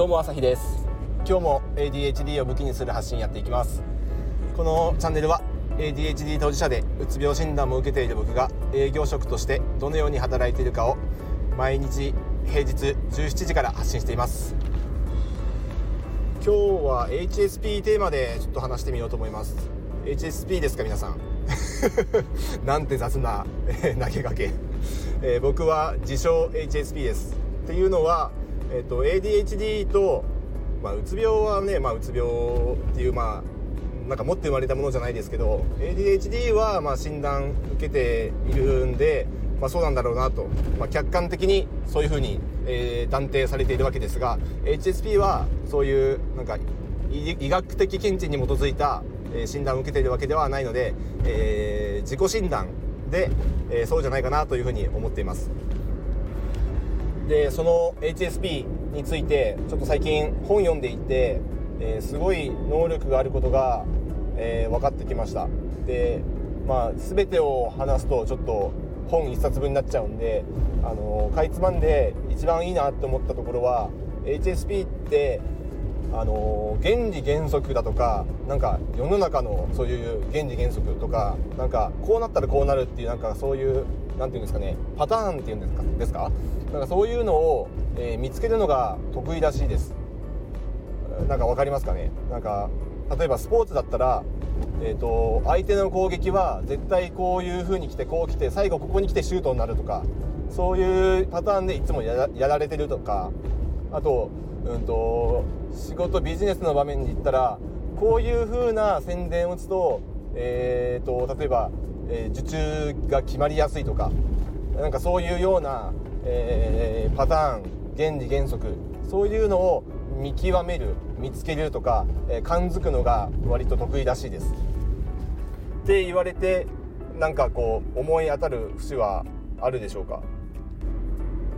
どうも朝日です。今日も ADHD を武器にする発信やっていきます。このチャンネルは ADHD 当事者でうつ病診断も受けている僕が営業職としてどのように働いているかを毎日平日17時から発信しています。今日は HSP テーマでちょっと話してみようと思います。HSP ですか皆さん？なんて雑な投げかけ、えー、僕は自称 HSP です。っていうのは、えーと、ADHD と、まあ、うつ病はね、まあ、うつ病っていうまあなんか持って生まれたものじゃないですけど ADHD はまあ診断受けているんで、まあ、そうなんだろうなと、まあ、客観的にそういうふうに、えー、断定されているわけですが HSP はそういうなんか医学的見地に基づいた診断を受けているわけではないので、えー、自己診断で、えー、そうじゃないかなというふうに思っています。でその HSP についてちょっと最近本読んでいて、えー、すごい能力があることが、え分かってきました。でまあ全てを話すとちょっと本1冊分になっちゃうんで、あのかいつまんで一番いいなって思ったところは HSP ってあの原理原則だとかなんか世の中のそういう原理原則とかなんかこうなったらこうなるっていうなんかそういう何て言うんですかねパターンっていうんですかですか？なんかそういうのを、えー、見つけるのが得意らしいです。なんか分かりますかね？なんか例えばスポーツだったらえーと、相手の攻撃は絶対こういう風に来てこう来て最後ここに来てシュートになるとかそういうパターンでいつもやられてるとかあとうんと仕事ビジネスの場面に行ったらこういう風な宣伝を打つと,、えーと、例えば、え、受注が決まりやすいとかなんかそういうような、えー、パターン原理原則そういうのを見極める見つけるとか、えー、感づくのが割と得意らしいです。って言われてなんかこう思い当たる節はあるでしょうか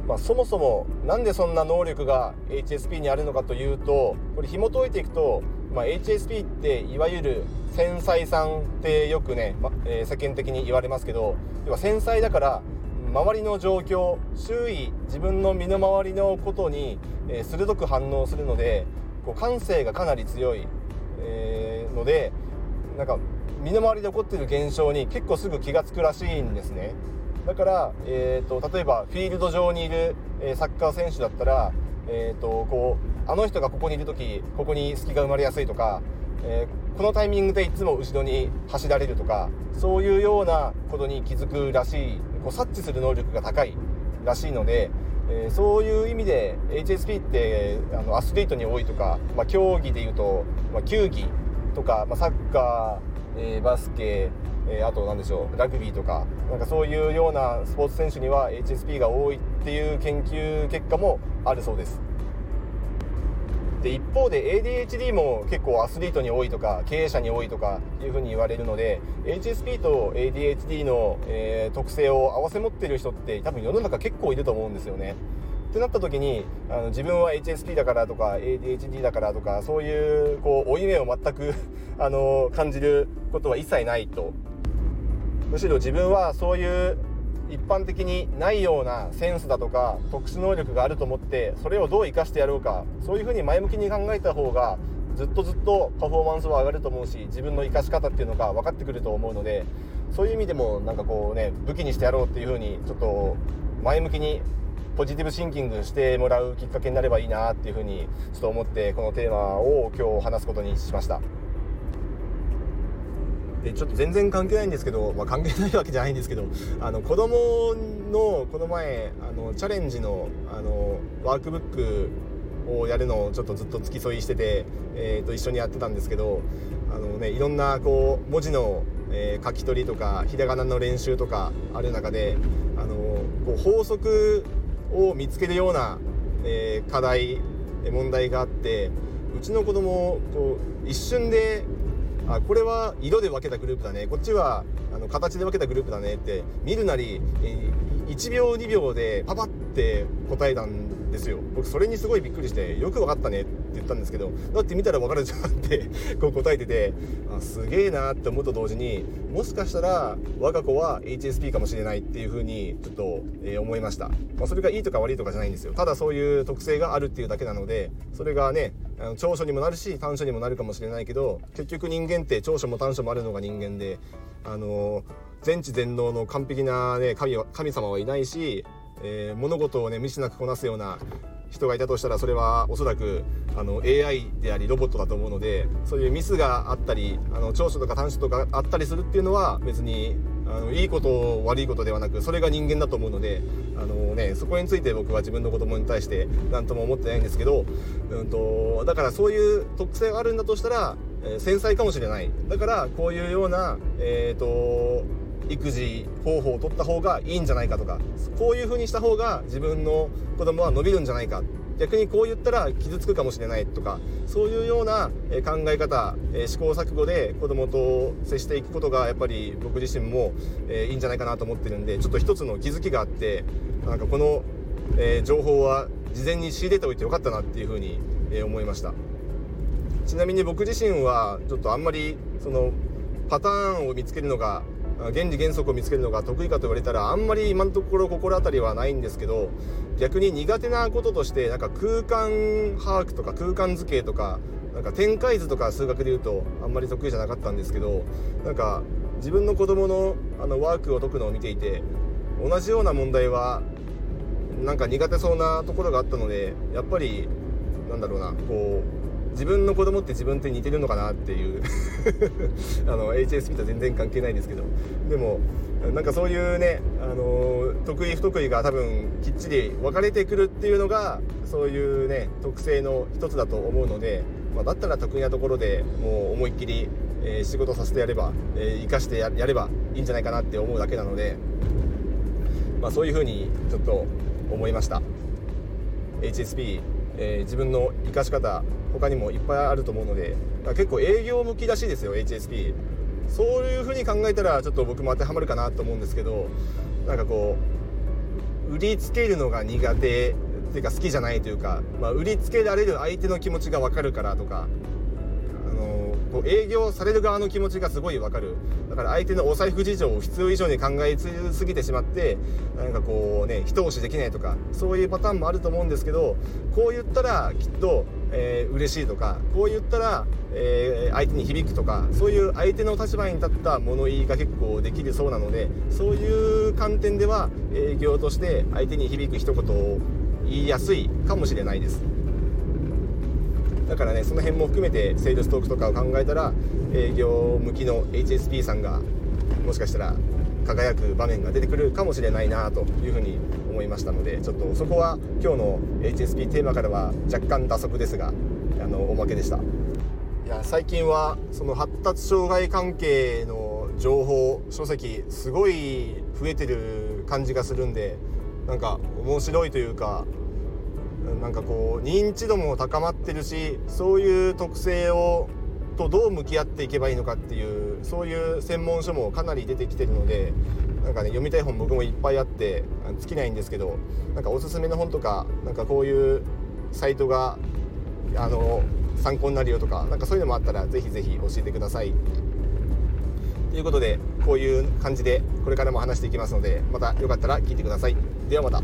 まあ、そもそも何でそんな能力が HSP にあるのかというとこれ紐解いていくと、まあ、HSP っていわゆる繊細さんってよくね、まえー、世間的に言われますけど要は繊細だから周りの状況周囲自分の身の回りのことに、えー、鋭く反応するのでこう感性がかなり強い、えー、のでなんか身の回りで起こっている現象に結構すぐ気が付くらしいんですね。だから、えーと、例えばフィールド上にいる、えー、サッカー選手だったら、えーと、こうあの人がここにいる時ここに隙が生まれやすいとか、えー、このタイミングでいつも後ろに走られるとかそういうようなことに気づくらしいこう察知する能力が高いらしいので、えー、そういう意味で HSP ってあのアスリートに多いとか、まあ、競技でいうと、まあ、球技とか、まあ、サッカー、えー、バスケえー、あと何でしょうラグビーとかなんかそういうようなスポーツ選手には HSP が多いっていう研究結果もあるそうですで一方で ADHD も結構アスリートに多いとか経営者に多いとかいうふうに言われるので HSP と ADHD の、えー、特性を併せ持ってる人って多分世の中結構いると思うんですよね。ってなった時にあの自分は HSP だからとか ADHD だからとかそういうこう負い目を全くあの感じることは一切ないとむしろ自分はそういう一般的にないようなセンスだとか特殊能力があると思ってそれをどう生かしてやろうかそういうふうに前向きに考えた方がずっとずっとパフォーマンスは上がると思うし自分の生かし方っていうのが分かってくると思うのでそういう意味でもなんかこうね武器にしてやろうっていうふうにちょっと前向きにポジティブシンキングしてもらうきっかけになればいいなっていうふうにちょっと思ってこのテーマを今日話すことにしました。でちょっと全然関係ないんですけど、まあ、関係ないわけじゃないんですけどあの子供のこの前あのチャレンジのあのワークブックをやるのをちょっとずっと付き添いしてて、えー、と一緒にやってたんですけどあの、ね、いろんなこう文字の、えー、書き取りとかひらがなの練習とかある中であのこう法則を見つけるような、えー、課題問題があってうちの子供こう一瞬であこれは色で分けたグループだね。こっちはあの形で分けたグループだねって見るなり、え1秒2秒でパパって答えたんですよ。僕それにすごいびっくりしてよく分かったねって言ったんですけどだって見たら分かるじゃんって こう答えててあすげえなって思うと同時にもしかしたら我が子は HSP かもしれないっていうふうにちょっと、えー、思いました、まあ、それがいいとか悪いとかじゃないんですよ。ただそういう特性があるっていうだけなのでそれがねあの長所にもなるし短所にもなるかもしれないけど結局人間って長所も短所もあるのが人間であの全知全能の完璧な、ね、神神様はいないし、えー、物事をね未知なくこなすような人がいたとしたらそれはおそらくあの AI でありロボットだと思うのでそういうミスがあったりあの長所とか短所とかあったりするっていうのは別にあのいいこと悪いことではなくそれが人間だと思うのであの、ね、そこについて僕は自分の子供に対して何とも思ってないんですけど、うんと、だからそういう特性があるんだとしたら、えー、繊細かもしれない。だからこういうような、えーと育児方法を取った方がいいんじゃないかとかこういう風にした方が自分の子供は伸びるんじゃないか。逆にこう言ったら傷つくかもしれないとかそういうような考え方試行錯誤で子供と接していくことがやっぱり僕自身もいいんじゃないかなと思ってるんでちょっと一つの気づきがあってなんかこの情報は事前に仕入れておいてよかったなっていうふうに思いました。ちなみに僕自身はちょっとあんまりそのパターンを見つけるのが原理原則を見つけるのが得意かと言われたらあんまり今のところ心当たりはないんですけど逆に苦手なこととしてなんか空間把握とか空間図形とかなんか展開図とか数学で言うとあんまり得意じゃなかったんですけどなんか自分の子供のあのワークを解くのを見ていて同じような問題はなんか苦手そうなところがあったのでやっぱりなんだろうなこう自分の子供って自分って似てるのかなっていう あの HSP とは全然関係ないですけど。でもなんかそういうね、あの得意不得意が多分きっちり分かれてくるっていうのがそういうね特性の一つだと思うので、まあ、だったら得意なところでもう思いっきり、えー、仕事させてやれば、えー、生かしてやればいいんじゃないかなって思うだけなので、まあ、そういうふうにちょっと思いました。HSP、えー、自分の生かし方他にもいっぱいあると思うので結構営業向きらしいですよ HSP そういう風に考えたらちょっと僕も当てはまるかなと思うんですけどなんかこう売りつけるのが苦手っていうか好きじゃないというか、まあ、売りつけられる相手の気持ちが分かるからとかこう営業される側の気持ちがすごいわかるだから相手のお財布事情を必要以上に考えすぎてしまってなんかこうね一押しできないとかそういうパターンもあると思うんですけどこう言ったらきっと、えー、嬉しいとかこう言ったら、えー、相手に響くとかそういう相手の立場に立った物言いが結構できるそうなのでそういう観点では営業として相手に響く一言を言いやすいかもしれないです。だからねその辺も含めてセールストークとかを考えたら営業向きの HSP さんがもしかしたら輝く場面が出てくるかもしれないなというふうに思いましたのでちょっとそこは今日の HSP テーマからは若干打足ですがあのおまけでした。いや最近はその発達障害関係の情報書籍すごい増えてる感じがするんでなんか面白いというかなんかこう認知度も高まってるしそういう特性をとどう向き合っていけばいいのかっていうそういう専門書もかなり出てきてるのでなんかね読みたい本僕もいっぱいあって尽きないんですけどなんかおすすめの本とかなんかこういうサイトがあの参考になるよとかなんかそういうのもあったらぜひぜひ教えてください。ということでこういう感じでこれからも話していきますのでまたよかったら聞いてください。ではまた。